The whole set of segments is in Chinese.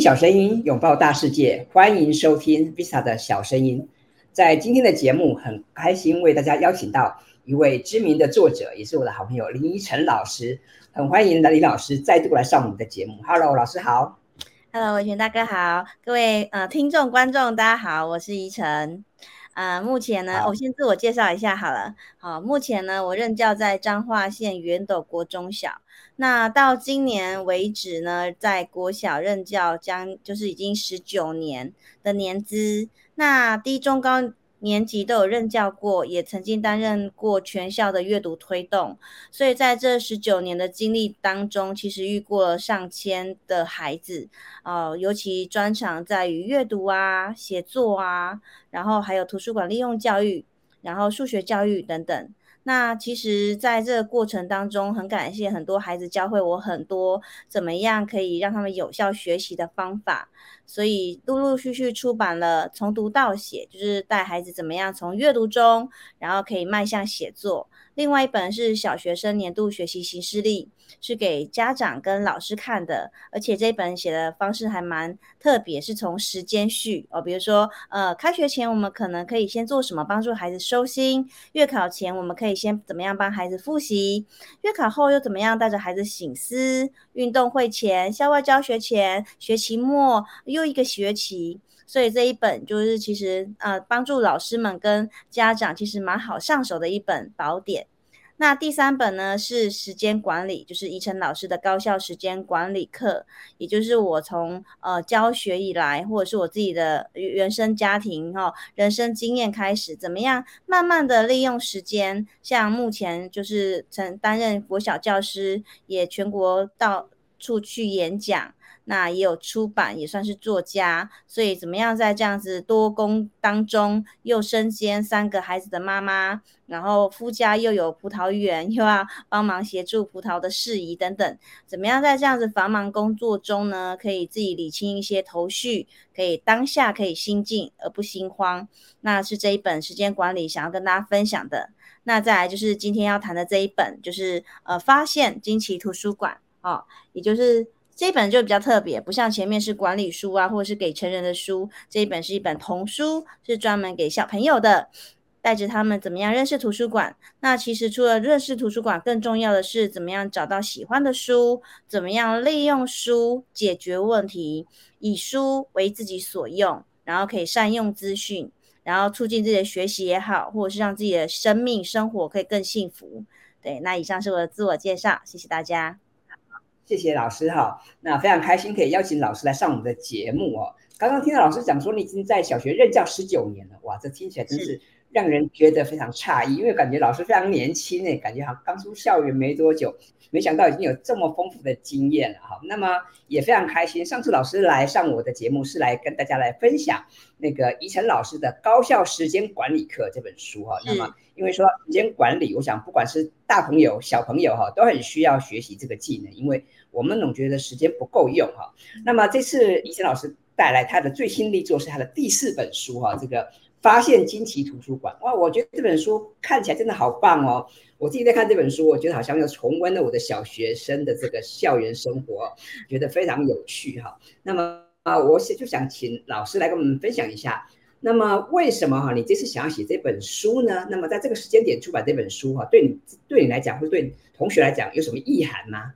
小声音，拥抱大世界，欢迎收听 Visa 的小声音。在今天的节目，很开心为大家邀请到一位知名的作者，也是我的好朋友林依晨老师。很欢迎林老师再度来上我们的节目。Hello，老师好。Hello，文轩大哥好。各位呃听众观众大家好，我是依晨。呃，目前呢，我先自我介绍一下好了。好，目前呢，我任教在彰化县圆斗国中小。那到今年为止呢，在国小任教将就是已经十九年的年资。那低中高年级都有任教过，也曾经担任过全校的阅读推动，所以在这十九年的经历当中，其实遇过了上千的孩子，哦、呃，尤其专长在于阅读啊、写作啊，然后还有图书馆利用教育，然后数学教育等等。那其实，在这个过程当中，很感谢很多孩子教会我很多怎么样可以让他们有效学习的方法，所以陆陆续续出版了《从读到写》，就是带孩子怎么样从阅读中，然后可以迈向写作。另外一本是小学生年度学习行事历，是给家长跟老师看的，而且这本写的方式还蛮特别，是从时间序哦，比如说呃，开学前我们可能可以先做什么帮助孩子收心，月考前我们可以先怎么样帮孩子复习，月考后又怎么样带着孩子醒思，运动会前、校外教学前、学期末又一个学期。所以这一本就是其实呃帮助老师们跟家长其实蛮好上手的一本宝典。那第三本呢是时间管理，就是依晨老师的高效时间管理课，也就是我从呃教学以来，或者是我自己的原生家庭哈、哦、人生经验开始，怎么样慢慢的利用时间，像目前就是曾担任国小教师，也全国到处去演讲。那也有出版，也算是作家，所以怎么样在这样子多工当中，又身兼三个孩子的妈妈，然后夫家又有葡萄园，又要帮忙协助葡萄的事宜等等，怎么样在这样子繁忙工作中呢，可以自己理清一些头绪，可以当下可以心静而不心慌，那是这一本时间管理想要跟大家分享的。那再来就是今天要谈的这一本，就是呃发现惊奇图书馆哦，也就是。这一本就比较特别，不像前面是管理书啊，或者是给成人的书，这一本是一本童书，是专门给小朋友的，带着他们怎么样认识图书馆。那其实除了认识图书馆，更重要的是怎么样找到喜欢的书，怎么样利用书解决问题，以书为自己所用，然后可以善用资讯，然后促进自己的学习也好，或者是让自己的生命生活可以更幸福。对，那以上是我的自我介绍，谢谢大家。谢谢老师哈，那非常开心可以邀请老师来上我们的节目哦。刚刚听到老师讲说你已经在小学任教十九年了，哇，这听起来真是让人觉得非常诧异，因为感觉老师非常年轻诶，感觉好像刚出校园没多久，没想到已经有这么丰富的经验了哈。那么也非常开心，上次老师来上我的节目是来跟大家来分享那个宜晨老师的《高效时间管理课》这本书哈。那么因为说到时间管理，我想不管是大朋友小朋友哈，都很需要学习这个技能，因为我们总觉得时间不够用哈，那么这次怡晨老师带来他的最新力作是他的第四本书哈，这个发现惊奇图书馆哇，我觉得这本书看起来真的好棒哦！我自己在看这本书，我觉得好像又重温了我的小学生的这个校园生活，觉得非常有趣哈。那么啊，我就想请老师来跟我们分享一下，那么为什么哈你这次想要写这本书呢？那么在这个时间点出版这本书哈，对你对你来讲，或者对同学来讲，有什么意涵吗？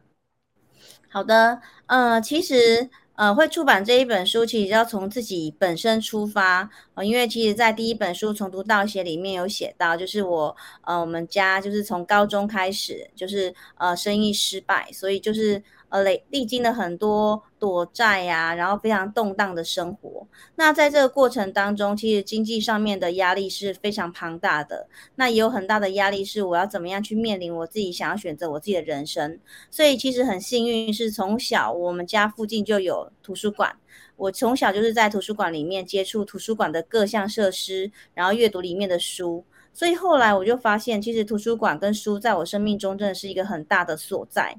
好的，呃，其实呃，会出版这一本书，其实要从自己本身出发，呃，因为其实在第一本书从读到写里面有写到，就是我呃，我们家就是从高中开始，就是呃，生意失败，所以就是。呃，累历经了很多躲债呀、然后非常动荡的生活。那在这个过程当中，其实经济上面的压力是非常庞大的。那也有很大的压力是我要怎么样去面临我自己想要选择我自己的人生。所以其实很幸运是从小我们家附近就有图书馆，我从小就是在图书馆里面接触图书馆的各项设施，然后阅读里面的书。所以后来我就发现，其实图书馆跟书在我生命中真的是一个很大的所在。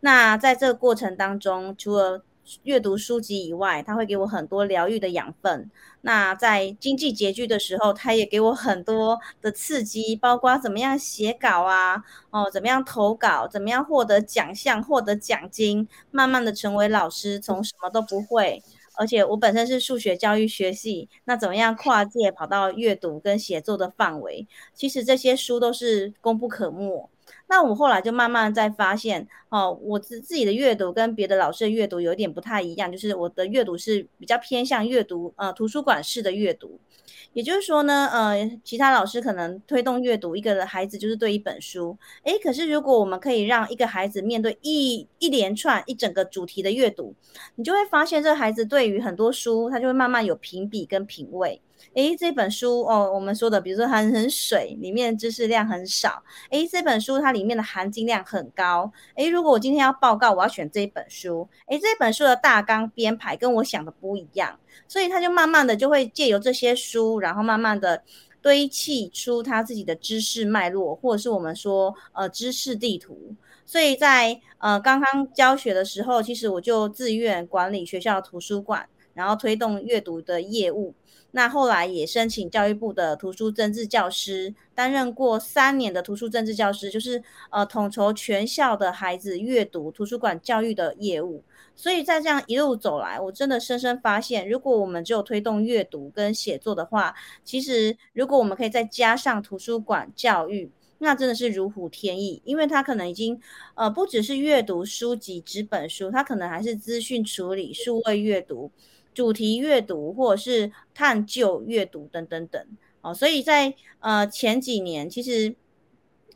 那在这个过程当中，除了阅读书籍以外，它会给我很多疗愈的养分。那在经济拮据的时候，它也给我很多的刺激，包括怎么样写稿啊，哦，怎么样投稿，怎么样获得奖项、获得奖金，慢慢的成为老师，从什么都不会，而且我本身是数学教育学系，那怎么样跨界跑到阅读跟写作的范围？其实这些书都是功不可没。那我后来就慢慢在发现，哦，我自自己的阅读跟别的老师的阅读有点不太一样，就是我的阅读是比较偏向阅读，呃，图书馆式的阅读。也就是说呢，呃，其他老师可能推动阅读，一个孩子就是对一本书，诶，可是如果我们可以让一个孩子面对一一连串一整个主题的阅读，你就会发现这孩子对于很多书，他就会慢慢有评比跟品味。诶，这本书哦，我们说的，比如说很很水，里面知识量很少。诶，这本书它里面的含金量很高。诶，如果我今天要报告，我要选这一本书。诶，这本书的大纲编排跟我想的不一样，所以他就慢慢的就会借由这些书，然后慢慢的堆砌出他自己的知识脉络，或者是我们说呃知识地图。所以在呃刚刚教学的时候，其实我就自愿管理学校的图书馆，然后推动阅读的业务。那后来也申请教育部的图书政治教师，担任过三年的图书政治教师，就是呃统筹全校的孩子阅读图书馆教育的业务。所以在这样一路走来，我真的深深发现，如果我们只有推动阅读跟写作的话，其实如果我们可以再加上图书馆教育，那真的是如虎添翼，因为它可能已经呃不只是阅读书籍纸本书，它可能还是资讯处理、数位阅读。主题阅读或者是探究阅读等等等，哦，所以在呃前几年其实。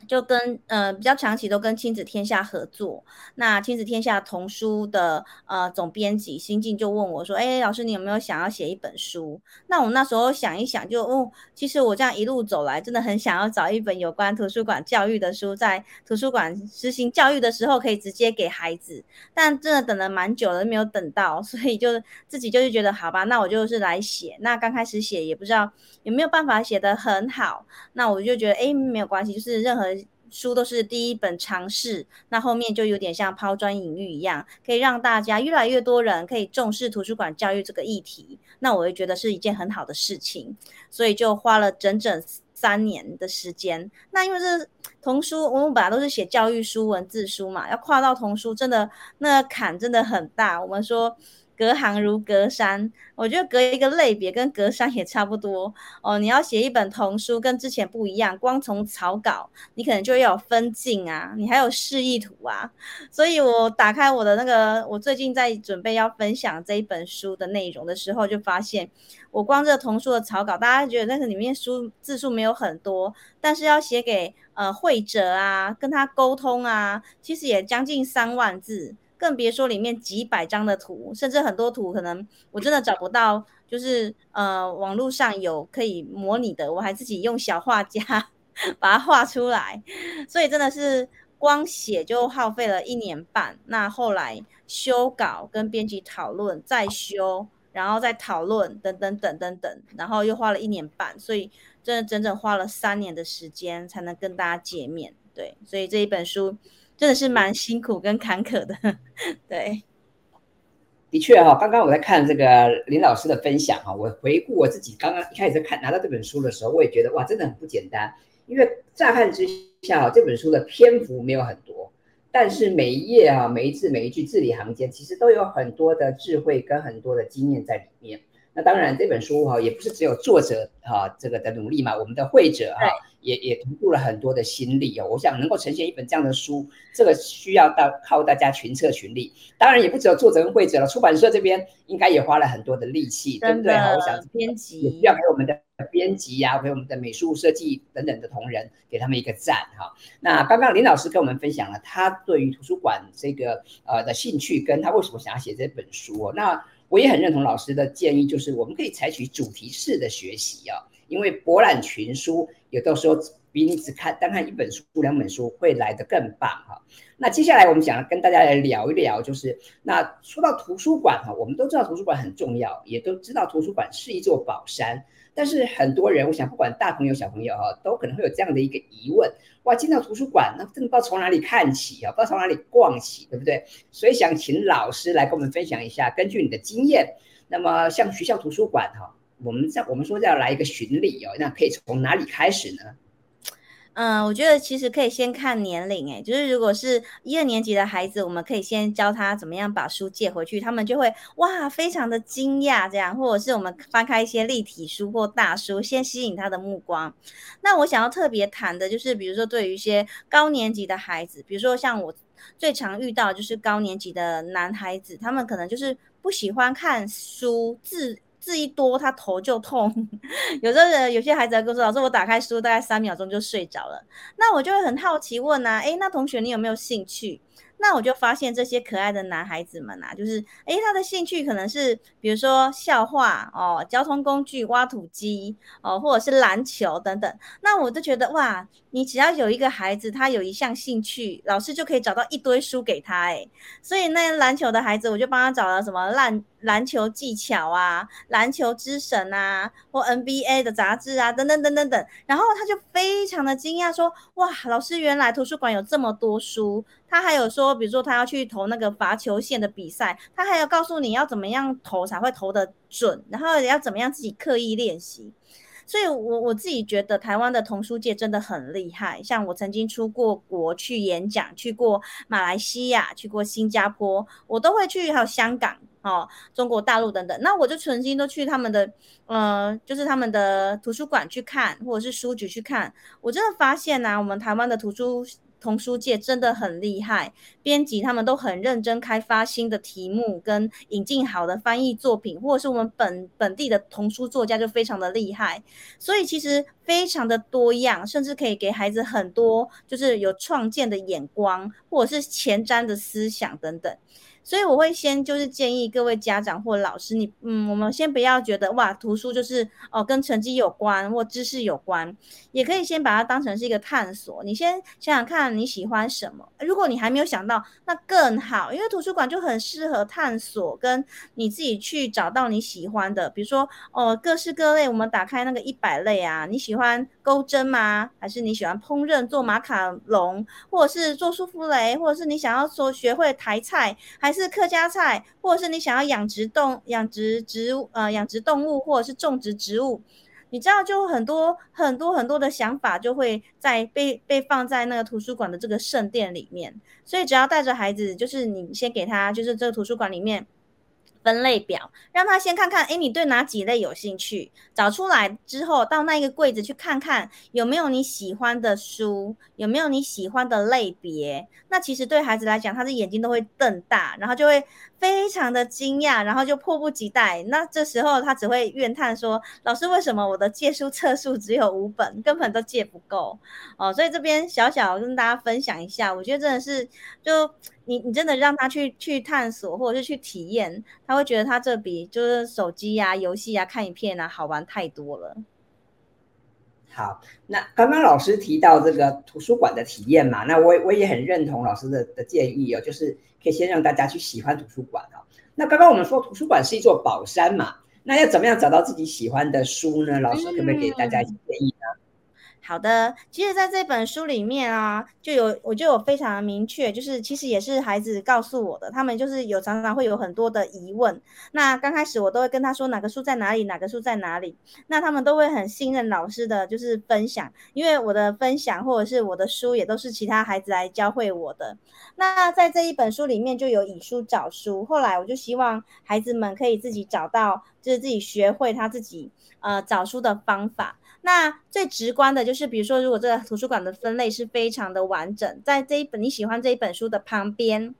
就跟呃比较长期都跟亲子天下合作，那亲子天下童书的呃总编辑新进就问我说：“哎，老师你有没有想要写一本书？”那我那时候想一想就，就哦，其实我这样一路走来，真的很想要找一本有关图书馆教育的书，在图书馆实行教育的时候可以直接给孩子，但真的等了蛮久了，没有等到，所以就自己就是觉得好吧，那我就是来写。那刚开始写也不知道有没有办法写得很好，那我就觉得哎没有关系，就是任何。书都是第一本尝试，那后面就有点像抛砖引玉一样，可以让大家越来越多人可以重视图书馆教育这个议题。那我会觉得是一件很好的事情，所以就花了整整三年的时间。那因为这童书，我们本来都是写教育书、文字书嘛，要跨到童书，真的那坎真的很大。我们说。隔行如隔山，我觉得隔一个类别跟隔山也差不多哦。你要写一本童书，跟之前不一样，光从草稿，你可能就要有分镜啊，你还有示意图啊。所以我打开我的那个，我最近在准备要分享这一本书的内容的时候，就发现我光这童书的草稿，大家觉得那个里面书字数没有很多，但是要写给呃会者啊，跟他沟通啊，其实也将近三万字。更别说里面几百张的图，甚至很多图可能我真的找不到，就是呃网络上有可以模拟的，我还自己用小画家 把它画出来，所以真的是光写就耗费了一年半。那后来修稿跟编辑讨论，再修，然后再讨论，等等等等等，然后又花了一年半，所以真的整整花了三年的时间才能跟大家见面。对，所以这一本书。真的是蛮辛苦跟坎坷的，对。的确哈，刚刚我在看这个林老师的分享哈，我回顾我自己刚刚一开始看拿到这本书的时候，我也觉得哇，真的很不简单。因为乍看之下哈，这本书的篇幅没有很多，但是每一页啊，每一字每一句字里行间，其实都有很多的智慧跟很多的经验在里面。那当然，这本书哈也不是只有作者哈这个的努力嘛，我们的会者哈也也投入了很多的心力哦。我想能够呈现一本这样的书，这个需要到靠大家群策群力。当然，也不只有作者跟会者了，出版社这边应该也花了很多的力气，对不对？哈，我想编辑也需要给我们的编辑呀，给我们的美术设计等等的同仁给他们一个赞哈。那刚刚林老师跟我们分享了他对于图书馆这个呃的兴趣，跟他为什么想要写这本书哦。那我也很认同老师的建议，就是我们可以采取主题式的学习啊，因为博览群书有的时候比你只看单看一本书、两本书会来得更棒哈。那接下来我们想要跟大家来聊一聊，就是那说到图书馆哈，我们都知道图书馆很重要，也都知道图书馆是一座宝山。但是很多人，我想不管大朋友小朋友哈，都可能会有这样的一个疑问：哇，进到图书馆，那真的不知道从哪里看起啊，不知道从哪里逛起，对不对？所以想请老师来跟我们分享一下，根据你的经验，那么像学校图书馆哈，我们在我们说要来一个巡礼哦，那可以从哪里开始呢？嗯，我觉得其实可以先看年龄，诶，就是如果是一二年级的孩子，我们可以先教他怎么样把书借回去，他们就会哇，非常的惊讶这样，或者是我们翻开一些立体书或大书，先吸引他的目光。那我想要特别谈的就是，比如说对于一些高年级的孩子，比如说像我最常遇到就是高年级的男孩子，他们可能就是不喜欢看书字。字一多，他头就痛。有时候有些孩子跟我说：“老师，我打开书大概三秒钟就睡着了。”那我就会很好奇问啊，诶，那同学你有没有兴趣？那我就发现这些可爱的男孩子们啊，就是诶，他的兴趣可能是比如说笑话哦，交通工具、挖土机哦，或者是篮球等等。那我就觉得哇，你只要有一个孩子，他有一项兴趣，老师就可以找到一堆书给他诶。所以那篮球的孩子，我就帮他找了什么烂篮球技巧啊、篮球之神啊，或 NBA 的杂志啊，等等等等等。然后他就非常的惊讶说：“哇，老师原来图书馆有这么多书。”他还有说，比如说他要去投那个罚球线的比赛，他还要告诉你要怎么样投才会投得准，然后要怎么样自己刻意练习。所以我，我自己觉得台湾的童书界真的很厉害。像我曾经出过国去演讲，去过马来西亚，去过新加坡，我都会去，还有香港哦，中国大陆等等。那我就曾经都去他们的，呃，就是他们的图书馆去看，或者是书局去看。我真的发现呐、我们台湾的图书。童书界真的很厉害，编辑他们都很认真开发新的题目，跟引进好的翻译作品，或者是我们本本地的童书作家就非常的厉害，所以其实非常的多样，甚至可以给孩子很多就是有创建的眼光，或者是前瞻的思想等等。所以我会先就是建议各位家长或老师，你嗯，我们先不要觉得哇，图书就是哦跟成绩有关或知识有关，也可以先把它当成是一个探索。你先想想看你喜欢什么，如果你还没有想到，那更好，因为图书馆就很适合探索，跟你自己去找到你喜欢的，比如说哦各式各类，我们打开那个一百类啊，你喜欢钩针吗？还是你喜欢烹饪做马卡龙，或者是做舒芙蕾，或者是你想要说学会台菜，还是客家菜，或者是你想要养殖动养殖植物呃养殖动物，或者是种植植物，你知道就很多很多很多的想法就会在被被放在那个图书馆的这个圣殿里面，所以只要带着孩子，就是你先给他就是这个图书馆里面。分类表，让他先看看，哎，你对哪几类有兴趣？找出来之后，到那一个柜子去看看有没有你喜欢的书，有没有你喜欢的类别。那其实对孩子来讲，他的眼睛都会瞪大，然后就会非常的惊讶，然后就迫不及待。那这时候他只会怨叹说：“老师，为什么我的借书册数只有五本，根本都借不够？”哦，所以这边小小跟大家分享一下，我觉得真的是就。你你真的让他去去探索，或者是去体验，他会觉得他这比就是手机呀、游戏呀、看影片啊好玩太多了。好，那刚刚老师提到这个图书馆的体验嘛，那我我也很认同老师的的建议哦，就是可以先让大家去喜欢图书馆哦。那刚刚我们说图书馆是一座宝山嘛，那要怎么样找到自己喜欢的书呢？老师可不可以给大家一些建议呢？好的，其实在这本书里面啊，就有我就有非常明确，就是其实也是孩子告诉我的，他们就是有常常会有很多的疑问。那刚开始我都会跟他说哪个书在哪里，哪个书在哪里，那他们都会很信任老师的就是分享，因为我的分享或者是我的书也都是其他孩子来教会我的。那在这一本书里面就有以书找书，后来我就希望孩子们可以自己找到，就是自己学会他自己呃找书的方法。那最直观的就是，比如说，如果这个图书馆的分类是非常的完整，在这一本你喜欢这一本书的旁边，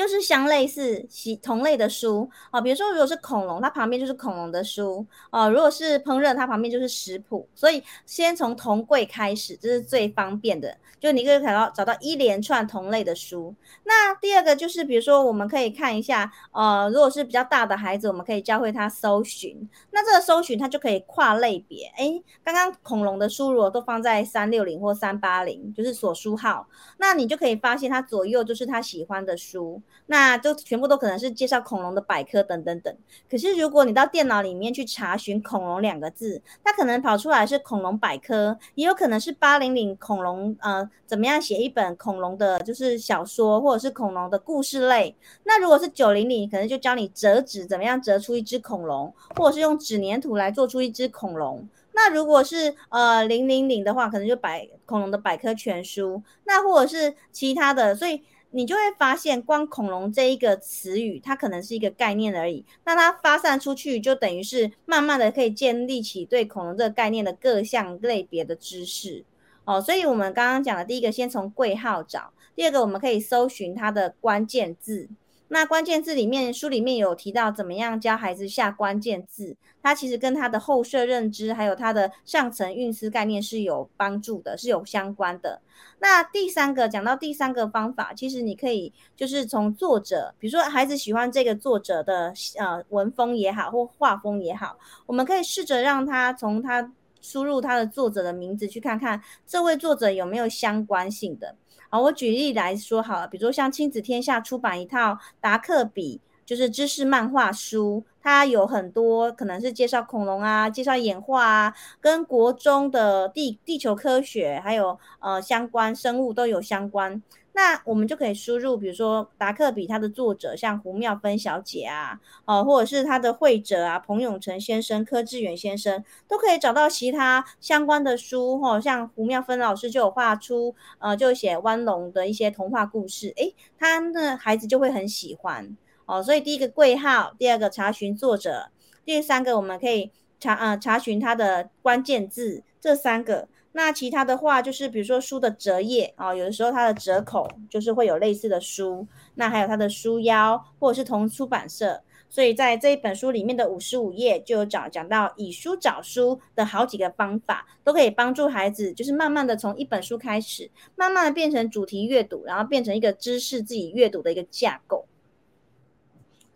就是相类似同类的书啊，比如说，如果是恐龙，它旁边就是恐龙的书哦；如果是烹饪，它旁边就是食谱。所以，先从同柜开始，这是最方便的。就你可以找到找到一连串同类的书。那第二个就是，比如说我们可以看一下，呃，如果是比较大的孩子，我们可以教会他搜寻。那这个搜寻，它就可以跨类别。诶，刚刚恐龙的书如果都放在三六零或三八零，就是索书号，那你就可以发现它左右就是他喜欢的书，那就全部都可能是介绍恐龙的百科等等等。可是如果你到电脑里面去查询“恐龙”两个字，它可能跑出来是恐龙百科，也有可能是八零零恐龙，呃。怎么样写一本恐龙的，就是小说或者是恐龙的故事类？那如果是九零零，可能就教你折纸，怎么样折出一只恐龙，或者是用纸黏土来做出一只恐龙。那如果是呃零零零的话，可能就百恐龙的百科全书，那或者是其他的，所以你就会发现，光恐龙这一个词语，它可能是一个概念而已。那它发散出去，就等于是慢慢的可以建立起对恐龙这个概念的各项类别的知识。哦，所以我们刚刚讲的第一个，先从贵号找；第二个，我们可以搜寻它的关键字。那关键字里面，书里面有提到怎么样教孩子下关键字，它其实跟他的后设认知还有他的上层运思概念是有帮助的，是有相关的。那第三个讲到第三个方法，其实你可以就是从作者，比如说孩子喜欢这个作者的呃文风也好，或画风也好，我们可以试着让他从他输入他的作者的名字去看看这位作者有没有相关性的。啊，我举例来说好了，比如说像亲子天下出版一套达克比，就是知识漫画书，它有很多可能是介绍恐龙啊，介绍演化啊，跟国中的地地球科学还有呃相关生物都有相关。那我们就可以输入，比如说达克比他的作者，像胡妙芬小姐啊，哦，或者是他的绘者啊，彭永成先生、柯志远先生，都可以找到其他相关的书，哦，像胡妙芬老师就有画出，呃，就写弯龙的一些童话故事，诶，他的孩子就会很喜欢，哦，所以第一个贵号，第二个查询作者，第三个我们可以查，呃，查询它的关键字，这三个。那其他的话就是，比如说书的折页啊，有的时候它的折口就是会有类似的书，那还有它的书腰，或者是同出版社。所以在这一本书里面的五十五页就有讲讲到以书找书的好几个方法，都可以帮助孩子，就是慢慢的从一本书开始，慢慢的变成主题阅读，然后变成一个知识自己阅读的一个架构。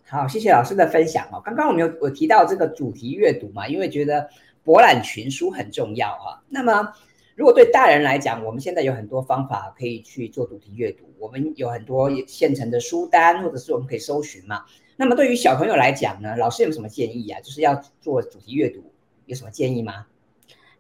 好，谢谢老师的分享哦。刚刚我们有我提到这个主题阅读嘛，因为觉得。博览群书很重要啊。那么，如果对大人来讲，我们现在有很多方法可以去做主题阅读。我们有很多现成的书单，或者是我们可以搜寻嘛。那么对于小朋友来讲呢，老师有什么建议啊？就是要做主题阅读，有什么建议吗？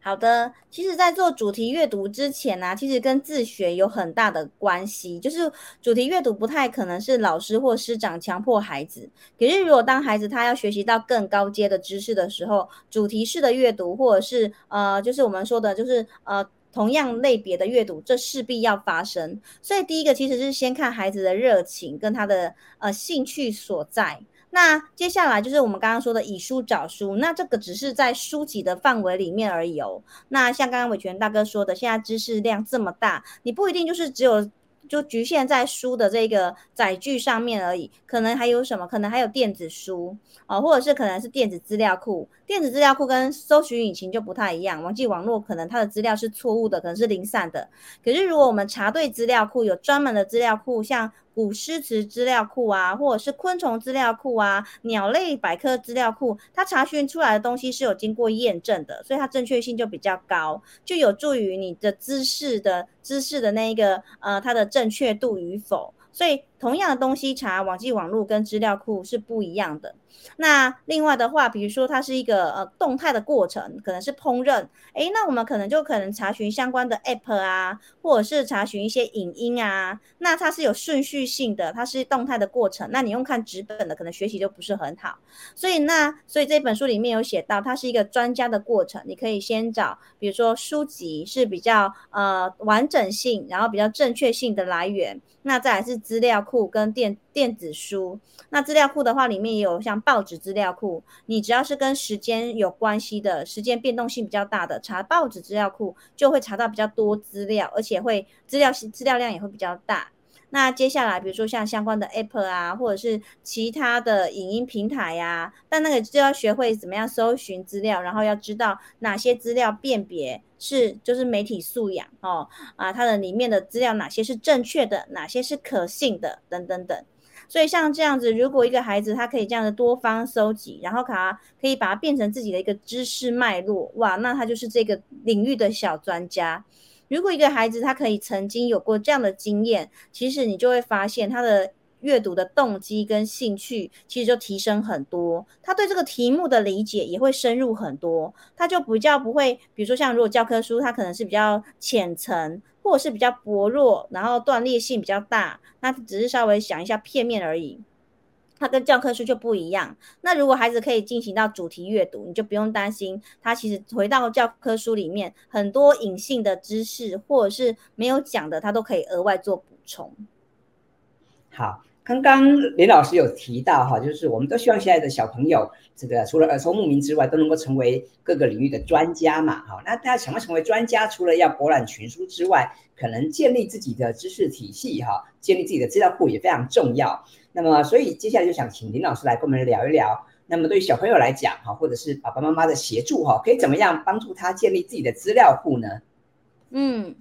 好的，其实，在做主题阅读之前呢、其实跟自学有很大的关系。就是主题阅读不太可能是老师或师长强迫孩子，可是如果当孩子他要学习到更高阶的知识的时候，主题式的阅读，或者是呃，就是我们说的，就是呃，同样类别的阅读，这势必要发生。所以第一个其实是先看孩子的热情跟他的呃兴趣所在。那接下来就是我们刚刚说的以书找书，那这个只是在书籍的范围里面而已哦。那像刚刚伟权大哥说的，现在知识量这么大，你不一定就是只有。就局限在书的这个载具上面而已，可能还有什么？可能还有电子书啊、哦，或者是可能是电子资料库。电子资料库跟搜寻引擎就不太一样，网际网络可能它的资料是错误的，可能是零散的。可是如果我们查对资料库，有专门的资料库，像古诗词资料库啊，或者是昆虫资料库啊，鸟类百科资料库，它查询出来的东西是有经过验证的，所以它正确性就比较高，就有助于你的知识的知识的那一个呃它的正确度与否。所以同样的东西查网际网络跟资料库是不一样的。那另外的话，比如说它是一个呃动态的过程，可能是烹饪，诶，那我们可能就可能查询相关的 app 啊，或者是查询一些影音啊，那它是有顺序性的，它是动态的过程。那你用看纸本的，可能学习就不是很好。所以那所以这本书里面有写到，它是一个专家的过程，你可以先找，比如说书籍是比较呃完整性，然后比较正确性的来源，那再来是资料库跟电电子书。那资料库的话，里面也有像报纸资料库，你只要是跟时间有关系的，时间变动性比较大的，查报纸资料库就会查到比较多资料，而且会资料资料量也会比较大。那接下来，比如说像相关的 App 啊，或者是其他的影音平台呀、但那个就要学会怎么样搜寻资料，然后要知道哪些资料辨别是就是媒体素养哦啊，它的里面的资料哪些是正确的，哪些是可信的，等等等。所以像这样子，如果一个孩子他可以这样的多方搜集，然后他可以把它变成自己的一个知识脉络，哇，那他就是这个领域的小专家。如果一个孩子他可以曾经有过这样的经验，其实你就会发现他的阅读的动机跟兴趣其实就提升很多，他对这个题目的理解也会深入很多，他就比较不会，比如说像如果教科书，它可能是比较浅层。或者是比较薄弱，然后断裂性比较大，那只是稍微想一下片面而已。它跟教科书就不一样。那如果孩子可以进行到主题阅读，你就不用担心他其实回到教科书里面很多隐性的知识或者是没有讲的，他都可以额外做补充。好。刚刚林老师有提到哈，就是我们都希望现在的小朋友，这个除了耳聪目明之外，都能够成为各个领域的专家嘛。哈，那大家想要成为专家，除了要博览群书之外，可能建立自己的知识体系哈，建立自己的资料库也非常重要。那么，所以接下来就想请林老师来跟我们聊一聊。那么对于小朋友来讲哈，或者是爸爸妈妈的协助哈，可以怎么样帮助他建立自己的资料库呢？嗯。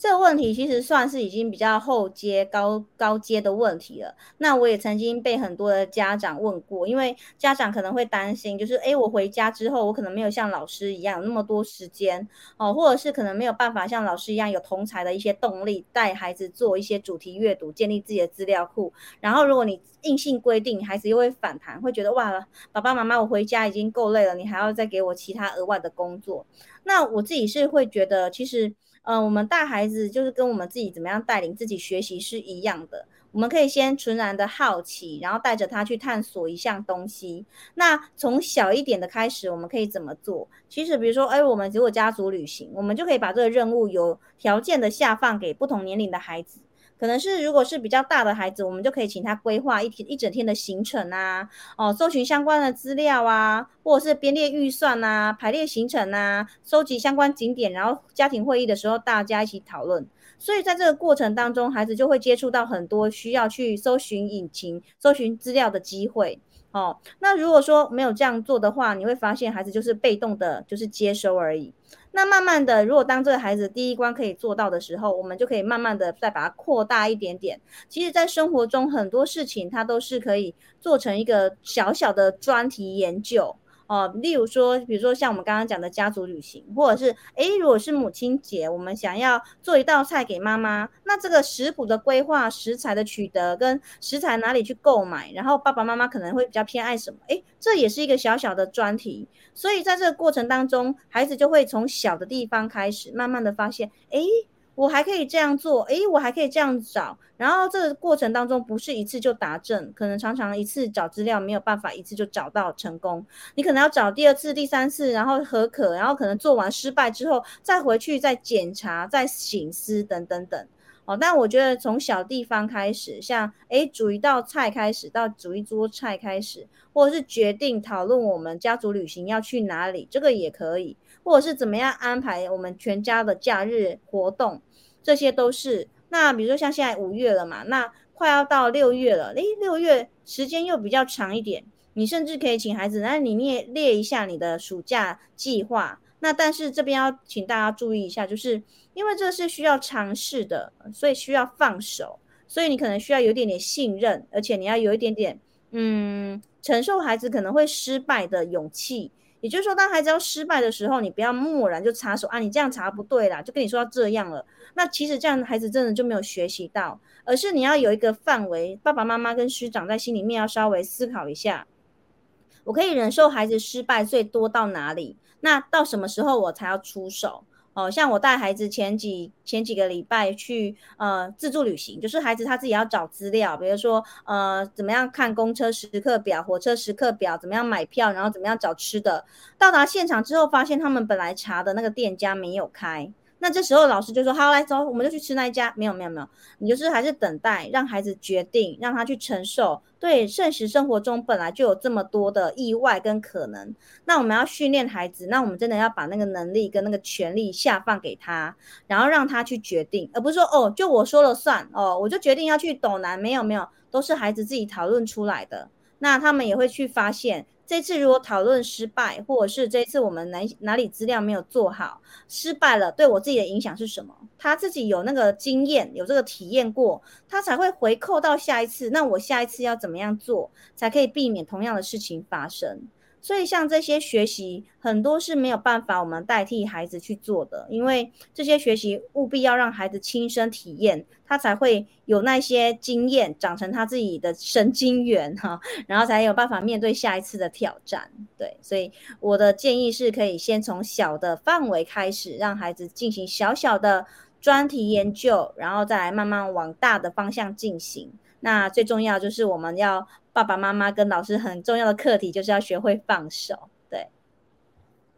这个问题其实算是已经比较后阶、高高阶的问题了。那我也曾经被很多的家长问过，因为家长可能会担心，就是诶，我回家之后，我可能没有像老师一样有那么多时间哦，或者是可能没有办法像老师一样有同才的一些动力，带孩子做一些主题阅读，建立自己的资料库。然后，如果你硬性规定，孩子又会反弹，会觉得哇，爸爸妈妈，我回家已经够累了，你还要再给我其他额外的工作。那我自己是会觉得，其实。嗯、我们带孩子就是跟我们自己怎么样带领自己学习是一样的。我们可以先纯然的好奇，然后带着他去探索一项东西。那从小一点的开始，我们可以怎么做？其实，比如说，哎，我们如果家族旅行，我们就可以把这个任务有条件的下放给不同年龄的孩子。可能是如果是比较大的孩子，我们就可以请他规划一天一整天的行程啊，哦，搜寻相关的资料啊，或者是编列预算啊，排列行程啊，收集相关景点，然后家庭会议的时候大家一起讨论。所以在这个过程当中，孩子就会接触到很多需要去搜寻引擎、搜寻资料的机会。哦，那如果说没有这样做的话，你会发现孩子就是被动的，就是接收而已。那慢慢的，如果当这个孩子第一关可以做到的时候，我们就可以慢慢的再把它扩大一点点。其实，在生活中很多事情，它都是可以做成一个小小的专题研究。哦，例如说，比如说像我们刚刚讲的家族旅行，或者是，诶，如果是母亲节，我们想要做一道菜给妈妈，那这个食谱的规划、食材的取得跟食材哪里去购买，然后爸爸妈妈可能会比较偏爱什么，诶，这也是一个小小的专题。所以在这个过程当中，孩子就会从小的地方开始，慢慢的发现，诶。我还可以这样做，诶，我还可以这样找，然后这个过程当中不是一次就达正，可能常常一次找资料没有办法一次就找到成功，你可能要找第二次、第三次，然后合可，然后可能做完失败之后再回去再检查、再醒思等等等。哦，但我觉得从小地方开始，像诶煮一道菜开始，到煮一桌菜开始，或者是决定讨论我们家族旅行要去哪里，这个也可以，或者是怎么样安排我们全家的假日活动。这些都是。那比如说像现在五月了嘛，那快要到六月了，诶，六月时间又比较长一点，你甚至可以请孩子，那你列列一下你的暑假计划。那但是这边要请大家注意一下，就是因为这是需要尝试的，所以需要放手，所以你可能需要有一点点信任，而且你要有一点点嗯，承受孩子可能会失败的勇气。也就是说，当孩子要失败的时候，你不要漠然就插手啊，你这样查不对啦，就跟你说要这样了。那其实这样孩子真的就没有学习到，而是你要有一个范围，爸爸妈妈跟师长在心里面要稍微思考一下，我可以忍受孩子失败最多到哪里？那到什么时候我才要出手？哦，像我带孩子前几前几个礼拜去呃自助旅行，就是孩子他自己要找资料，比如说呃怎么样看公车时刻表、火车时刻表，怎么样买票，然后怎么样找吃的。到达现场之后，发现他们本来查的那个店家没有开。那这时候老师就说：“好，来走，我们就去吃那一家。”没有，没有，没有，你就是还是等待，让孩子决定，让他去承受。对，现实生活中本来就有这么多的意外跟可能。那我们要训练孩子，那我们真的要把那个能力跟那个权利下放给他，然后让他去决定，而不是说哦，就我说了算哦，我就决定要去斗南。没有，没有，都是孩子自己讨论出来的。那他们也会去发现。这次如果讨论失败，或者是这次我们哪哪里资料没有做好，失败了，对我自己的影响是什么？他自己有那个经验，有这个体验过，他才会回扣到下一次。那我下一次要怎么样做，才可以避免同样的事情发生？所以，像这些学习，很多是没有办法我们代替孩子去做的，因为这些学习务必要让孩子亲身体验，他才会有那些经验，长成他自己的神经元哈，然后才有办法面对下一次的挑战。对，所以我的建议是可以先从小的范围开始，让孩子进行小小的专题研究，然后再来慢慢往大的方向进行。那最重要就是我们要爸爸妈妈跟老师很重要的课题，就是要学会放手。对，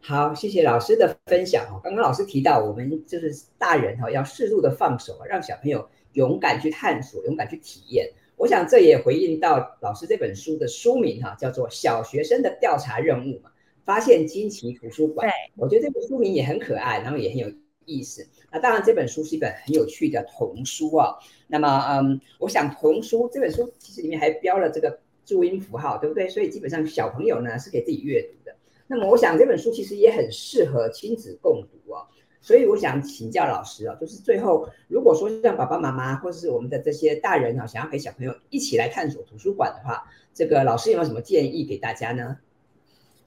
好，谢谢老师的分享哦。刚刚老师提到，我们就是大人哈，要适度的放手，让小朋友勇敢去探索，勇敢去体验。我想这也回应到老师这本书的书名哈，叫做《小学生的调查任务》嘛，发现惊奇图书馆。对，我觉得这个书名也很可爱，然后也很有意思。那当然，这本书是一本很有趣的童书啊。那么，嗯，我想童书这本书其实里面还标了这个注音符号，对不对？所以基本上小朋友呢是可以自己阅读的。那么，我想这本书其实也很适合亲子共读哦。所以我想请教老师啊，就是最后如果说像爸爸妈妈或者是我们的这些大人啊，想要陪小朋友一起来探索图书馆的话，这个老师有没有什么建议给大家呢？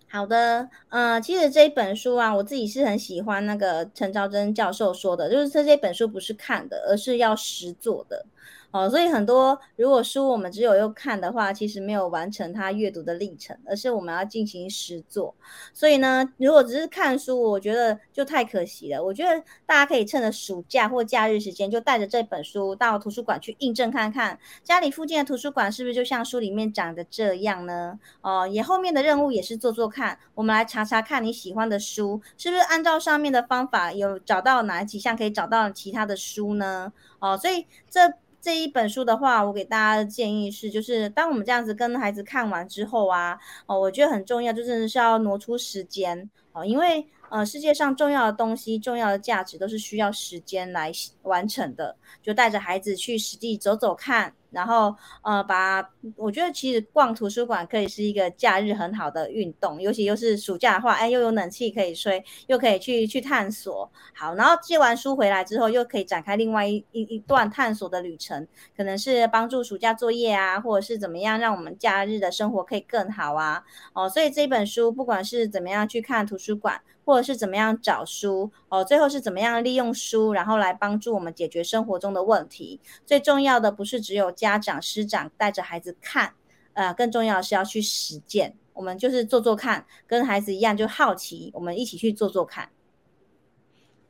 好的，呃，其实这一本书啊，我自己是很喜欢那个陈昭真教授说的，就是这这本书不是看的，而是要实做的。哦，所以很多如果书我们只有用看的话，其实没有完成它阅读的历程，而是我们要进行实作。所以呢，如果只是看书，我觉得就太可惜了。我觉得大家可以趁着暑假或假日时间，就带着这本书到图书馆去印证看看，家里附近的图书馆是不是就像书里面长的这样呢？哦，也后面的任务也是做做看，我们来查查看你喜欢的书是不是按照上面的方法有找到哪几项可以找到其他的书呢？哦，所以这。这一本书的话，我给大家的建议是，就是当我们这样子跟孩子看完之后啊，哦，我觉得很重要，就是是要挪出时间哦，因为。呃，世界上重要的东西、重要的价值都是需要时间来完成的。就带着孩子去实地走走看，然后呃，把我觉得其实逛图书馆可以是一个假日很好的运动，尤其又是暑假的话，哎，又有冷气可以吹，又可以去去探索。好，然后借完书回来之后，又可以展开另外一一一段探索的旅程，可能是帮助暑假作业啊，或者是怎么样让我们假日的生活可以更好啊。哦，所以这本书不管是怎么样去看图书馆。或者是怎么样找书哦，最后是怎么样利用书，然后来帮助我们解决生活中的问题。最重要的不是只有家长、师长带着孩子看，呃，更重要的是要去实践。我们就是做做看，跟孩子一样就好奇，我们一起去做做看。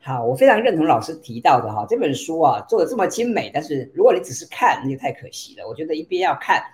好，我非常认同老师提到的哈，这本书啊做的这么精美，但是如果你只是看，那就太可惜了。我觉得一边要看，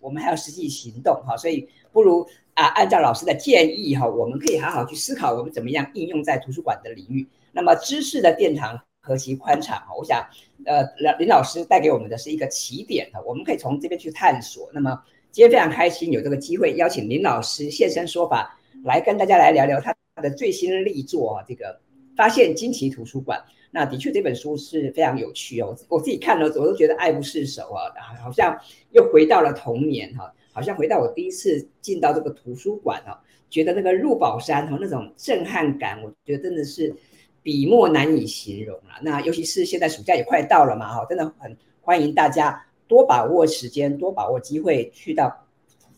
我们还要实际行动哈，所以不如。啊，按照老师的建议哈，我们可以好好去思考我们怎么样应用在图书馆的领域。那么知识的殿堂何其宽敞哈，我想，呃，林老师带给我们的是一个起点哈，我们可以从这边去探索。那么今天非常开心有这个机会邀请林老师现身说法，来跟大家来聊聊他的最新力作啊，这个发现惊奇图书馆。那的确这本书是非常有趣哦，我自己看了我都觉得爱不释手啊，好像又回到了童年哈。好像回到我第一次进到这个图书馆哦，觉得那个入宝山哦，那种震撼感，我觉得真的是笔墨难以形容了。那尤其是现在暑假也快到了嘛，哈，真的很欢迎大家多把握时间，多把握机会，去到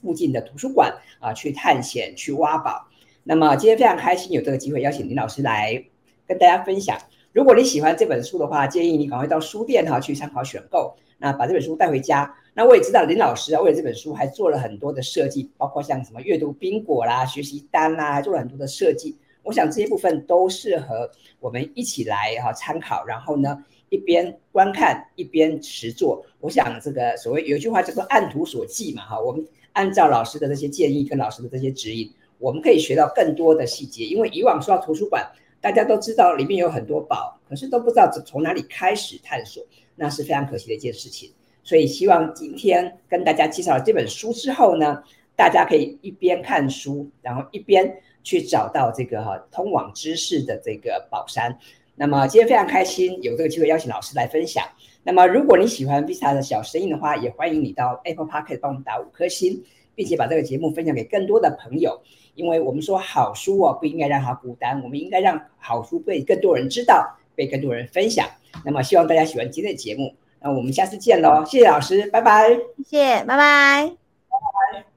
附近的图书馆啊，去探险，去挖宝。那么今天非常开心有这个机会邀请林老师来跟大家分享。如果你喜欢这本书的话，建议你赶快到书店哈去参考选购，那把这本书带回家。那我也知道林老师啊，为了这本书还做了很多的设计，包括像什么阅读宾果啦、学习单啦，做了很多的设计。我想这些部分都适合我们一起来哈参考，然后呢一边观看一边实做。我想这个所谓有一句话叫做“按图索骥”嘛哈，我们按照老师的这些建议跟老师的这些指引，我们可以学到更多的细节。因为以往说到图书馆，大家都知道里面有很多宝，可是都不知道从哪里开始探索，那是非常可惜的一件事情。所以希望今天跟大家介绍这本书之后呢，大家可以一边看书，然后一边去找到这个哈通往知识的这个宝山。那么今天非常开心有这个机会邀请老师来分享。那么如果你喜欢 Vista 的小声音的话，也欢迎你到 Apple Podcast 帮我们打五颗星，并且把这个节目分享给更多的朋友。因为我们说好书哦，不应该让它孤单，我们应该让好书被更多人知道，被更多人分享。那么希望大家喜欢今天的节目。那我们下次见喽谢谢老师拜拜。谢谢拜拜。拜拜。